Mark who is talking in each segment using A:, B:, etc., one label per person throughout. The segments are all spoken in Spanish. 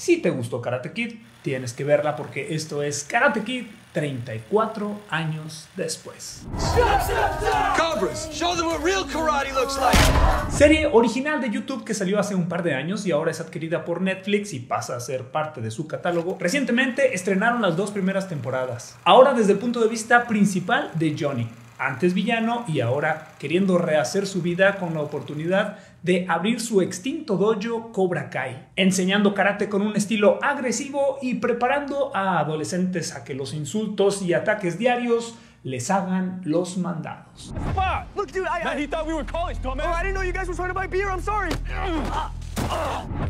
A: Si te gustó Karate Kid, tienes que verla porque esto es Karate Kid 34 años después. Serie original de YouTube que salió hace un par de años y ahora es adquirida por Netflix y pasa a ser parte de su catálogo. Recientemente estrenaron las dos primeras temporadas. Ahora desde el punto de vista principal de Johnny, antes villano y ahora queriendo rehacer su vida con la oportunidad de abrir su extinto dojo Cobra Kai, enseñando karate con un estilo agresivo y preparando a adolescentes a que los insultos y ataques diarios les hagan los mandados.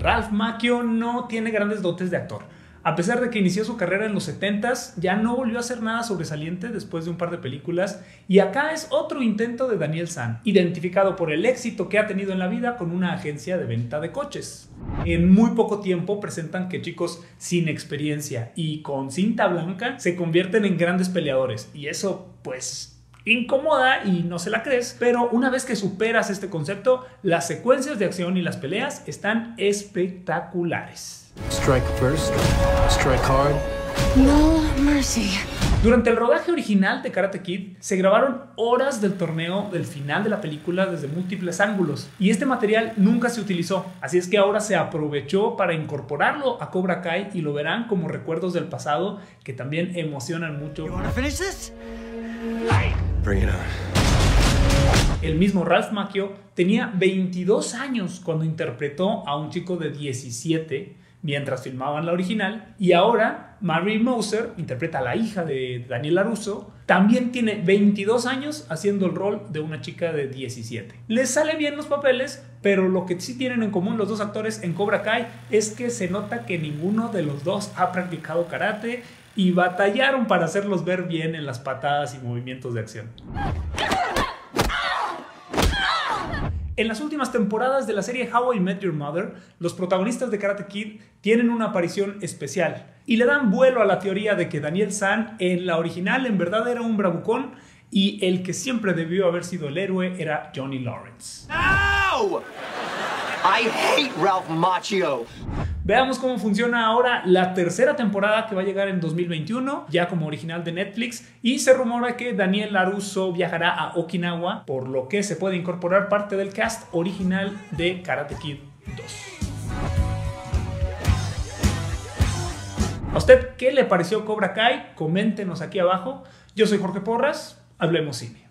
A: Ralph Macchio no tiene grandes dotes de actor a pesar de que inició su carrera en los 70s, ya no volvió a hacer nada sobresaliente después de un par de películas y acá es otro intento de Daniel San, identificado por el éxito que ha tenido en la vida con una agencia de venta de coches. En muy poco tiempo presentan que chicos sin experiencia y con cinta blanca se convierten en grandes peleadores y eso pues incomoda y no se la crees, pero una vez que superas este concepto, las secuencias de acción y las peleas están espectaculares. Strike first, strike hard. No mercy. Durante el rodaje original de Karate Kid se grabaron horas del torneo del final de la película desde múltiples ángulos y este material nunca se utilizó, así es que ahora se aprovechó para incorporarlo a Cobra Kai y lo verán como recuerdos del pasado que también emocionan mucho. El mismo Ralph Macchio tenía 22 años cuando interpretó a un chico de 17 mientras filmaban la original. Y ahora Marie Moser interpreta a la hija de Daniel LaRusso. También tiene 22 años haciendo el rol de una chica de 17. Les sale bien los papeles, pero lo que sí tienen en común los dos actores en Cobra Kai es que se nota que ninguno de los dos ha practicado karate y batallaron para hacerlos ver bien en las patadas y movimientos de acción. En las últimas temporadas de la serie How I Met Your Mother, los protagonistas de Karate Kid tienen una aparición especial y le dan vuelo a la teoría de que Daniel San en la original en verdad era un bravucón y el que siempre debió haber sido el héroe era Johnny Lawrence. I hate Ralph Macchio. Veamos cómo funciona ahora la tercera temporada que va a llegar en 2021, ya como original de Netflix, y se rumora que Daniel LaRusso viajará a Okinawa, por lo que se puede incorporar parte del cast original de Karate Kid 2. ¿A usted qué le pareció Cobra Kai? Coméntenos aquí abajo. Yo soy Jorge Porras, hablemos cine.